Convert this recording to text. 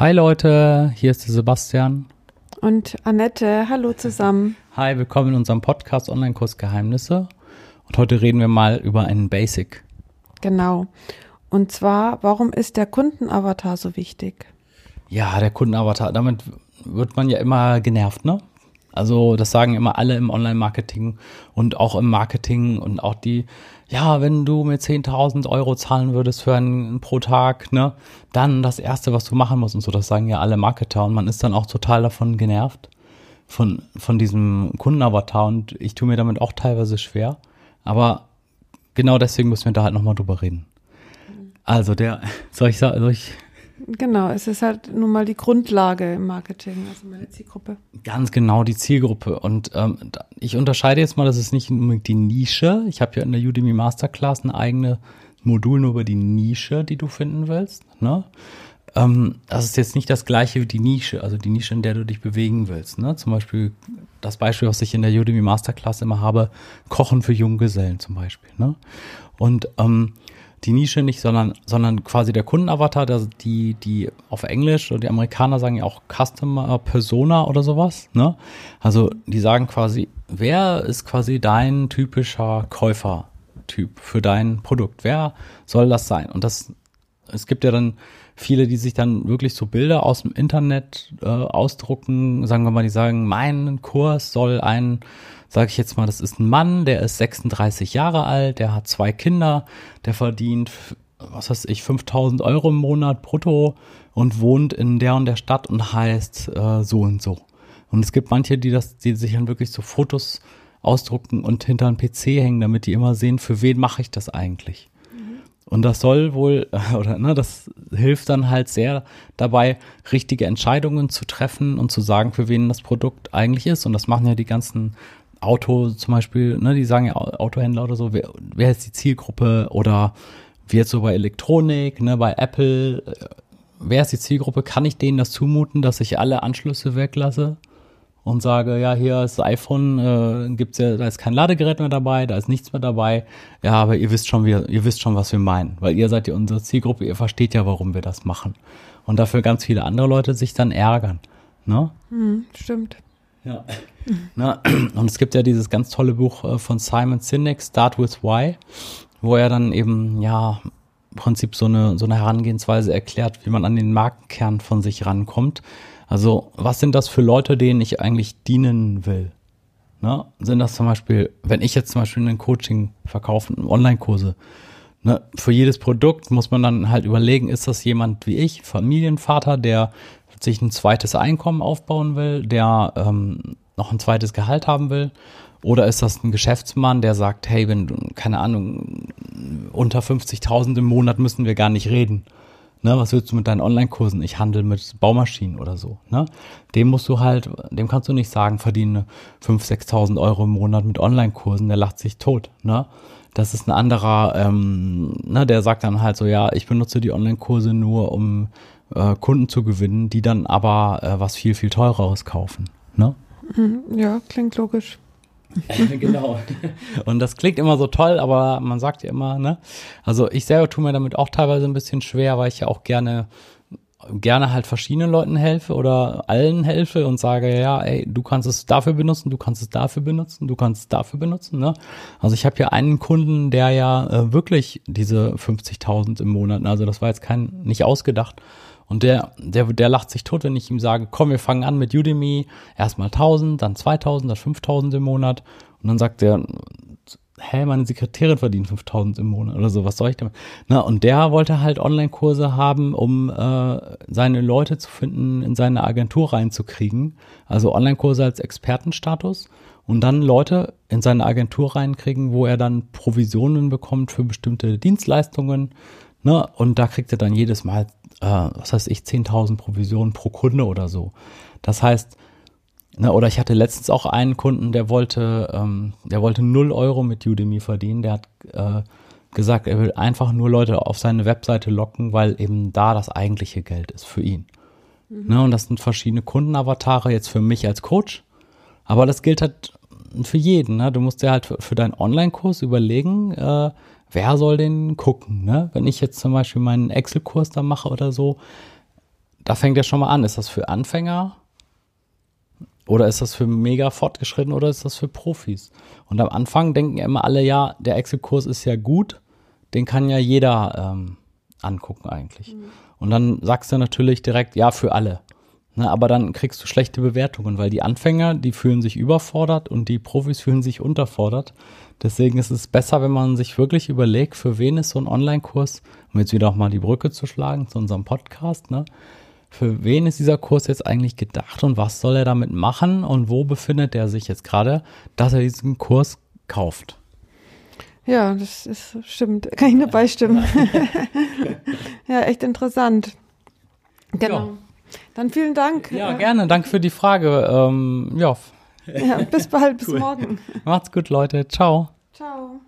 Hi Leute, hier ist der Sebastian. Und Annette, hallo zusammen. Hi, willkommen in unserem Podcast Online-Kurs Geheimnisse. Und heute reden wir mal über einen Basic. Genau. Und zwar, warum ist der Kundenavatar so wichtig? Ja, der Kundenavatar, damit wird man ja immer genervt, ne? Also das sagen immer alle im Online-Marketing und auch im Marketing und auch die, ja, wenn du mir 10.000 Euro zahlen würdest für einen pro Tag, ne, dann das Erste, was du machen musst und so, das sagen ja alle Marketer und man ist dann auch total davon genervt, von, von diesem Kundenavatar und ich tue mir damit auch teilweise schwer, aber genau deswegen müssen wir da halt nochmal drüber reden. Also der, soll ich sagen, soll ich Genau, es ist halt nun mal die Grundlage im Marketing, also meine Zielgruppe. Ganz genau die Zielgruppe. Und ähm, ich unterscheide jetzt mal, das ist nicht unbedingt die Nische. Ich habe ja in der Udemy Masterclass ein eigenes Modul nur über die Nische, die du finden willst. Ne? Ähm, das ist jetzt nicht das gleiche wie die Nische, also die Nische, in der du dich bewegen willst. Ne? Zum Beispiel das Beispiel, was ich in der Udemy Masterclass immer habe, Kochen für Junggesellen zum Beispiel. Ne? Und ähm, die Nische nicht, sondern, sondern quasi der Kundenavatar, der, die, die auf Englisch oder die Amerikaner sagen ja auch Customer Persona oder sowas, ne? Also die sagen quasi, wer ist quasi dein typischer Käufertyp für dein Produkt? Wer soll das sein? Und das, es gibt ja dann viele, die sich dann wirklich so Bilder aus dem Internet äh, ausdrucken, sagen wir mal, die sagen, mein Kurs soll ein sage ich jetzt mal, das ist ein Mann, der ist 36 Jahre alt, der hat zwei Kinder, der verdient, was weiß ich, 5000 Euro im Monat brutto und wohnt in der und der Stadt und heißt äh, so und so. Und es gibt manche, die das, die sich dann wirklich so Fotos ausdrucken und hinter einen PC hängen, damit die immer sehen, für wen mache ich das eigentlich. Und das soll wohl, oder ne, das hilft dann halt sehr dabei, richtige Entscheidungen zu treffen und zu sagen, für wen das Produkt eigentlich ist. Und das machen ja die ganzen Auto zum Beispiel, ne, die sagen ja Autohändler oder so, wer, wer ist die Zielgruppe oder wie jetzt so bei Elektronik, ne, bei Apple, äh, wer ist die Zielgruppe? Kann ich denen das zumuten, dass ich alle Anschlüsse weglasse und sage, ja, hier ist das iPhone, äh, gibt's ja, da ist kein Ladegerät mehr dabei, da ist nichts mehr dabei. Ja, aber ihr wisst schon, wie, ihr wisst schon, was wir meinen, weil ihr seid ja unsere Zielgruppe, ihr versteht ja, warum wir das machen. Und dafür ganz viele andere Leute sich dann ärgern. Ne? Hm, stimmt. Ja. Na, und es gibt ja dieses ganz tolle Buch äh, von Simon Sinek, Start with Why, wo er dann eben, ja, Prinzip so eine, so eine Herangehensweise erklärt, wie man an den Markenkern von sich rankommt. Also, was sind das für Leute, denen ich eigentlich dienen will? Ne? Sind das zum Beispiel, wenn ich jetzt zum Beispiel ein Coaching verkaufe, Online-Kurse, ne? für jedes Produkt muss man dann halt überlegen, ist das jemand wie ich, Familienvater, der sich ein zweites Einkommen aufbauen will, der ähm, noch ein zweites Gehalt haben will? Oder ist das ein Geschäftsmann, der sagt, hey, wenn du, keine Ahnung, unter 50.000 im Monat müssen wir gar nicht reden. Ne, was willst du mit deinen Online-Kursen? Ich handle mit Baumaschinen oder so. Ne? Dem musst du halt, dem kannst du nicht sagen, verdiene 5.000, 6.000 Euro im Monat mit Online-Kursen, der lacht sich tot. Ne? Das ist ein anderer, ähm, ne, der sagt dann halt so, ja, ich benutze die Online-Kurse nur, um äh, Kunden zu gewinnen, die dann aber äh, was viel, viel teureres kaufen. Ne? Mhm, ja, klingt logisch. genau. Und das klingt immer so toll, aber man sagt ja immer, ne? Also ich selber tue mir damit auch teilweise ein bisschen schwer, weil ich ja auch gerne gerne halt verschiedenen Leuten helfe oder allen helfe und sage, ja, ey, du kannst es dafür benutzen, du kannst es dafür benutzen, du kannst es dafür benutzen. Ne? Also ich habe hier einen Kunden, der ja äh, wirklich diese 50.000 im Monat, also das war jetzt kein, nicht ausgedacht, und der, der, der lacht sich tot, wenn ich ihm sage, komm, wir fangen an mit Udemy, erstmal 1000, dann 2000, dann 5000 im Monat. Und dann sagt er, hä, meine Sekretärin verdient 5000 im Monat oder so, was soll ich damit? Na, und der wollte halt Online-Kurse haben, um äh, seine Leute zu finden, in seine Agentur reinzukriegen. Also Online-Kurse als Expertenstatus und dann Leute in seine Agentur reinkriegen, wo er dann Provisionen bekommt für bestimmte Dienstleistungen. Ne? Und da kriegt er dann jedes Mal äh, was heißt ich, 10.000 Provisionen pro Kunde oder so. Das heißt, ne, oder ich hatte letztens auch einen Kunden, der wollte, ähm, der wollte 0 Euro mit Udemy verdienen. Der hat äh, gesagt, er will einfach nur Leute auf seine Webseite locken, weil eben da das eigentliche Geld ist für ihn. Mhm. Ne, und das sind verschiedene Kundenavatare jetzt für mich als Coach. Aber das gilt halt für jeden. Ne? Du musst dir halt für, für deinen Online-Kurs überlegen, äh, wer soll den gucken? Ne? Wenn ich jetzt zum Beispiel meinen Excel-Kurs da mache oder so, da fängt ja schon mal an. Ist das für Anfänger? Oder ist das für mega fortgeschritten oder ist das für Profis? Und am Anfang denken immer alle, ja, der Excel-Kurs ist ja gut, den kann ja jeder ähm, angucken eigentlich. Mhm. Und dann sagst du natürlich direkt, ja, für alle. Ne, aber dann kriegst du schlechte Bewertungen, weil die Anfänger, die fühlen sich überfordert und die Profis fühlen sich unterfordert. Deswegen ist es besser, wenn man sich wirklich überlegt, für wen ist so ein Online-Kurs, um jetzt wieder auch mal die Brücke zu schlagen zu unserem Podcast, ne? Für wen ist dieser Kurs jetzt eigentlich gedacht und was soll er damit machen und wo befindet er sich jetzt gerade, dass er diesen Kurs kauft? Ja, das ist stimmt. Kann ich nur beistimmen. ja, echt interessant. Genau. Ja. Dann vielen Dank. Ja, gerne. Danke für die Frage. Ähm, ja. ja. Bis bald, bis cool. morgen. Macht's gut, Leute. Ciao. Ciao.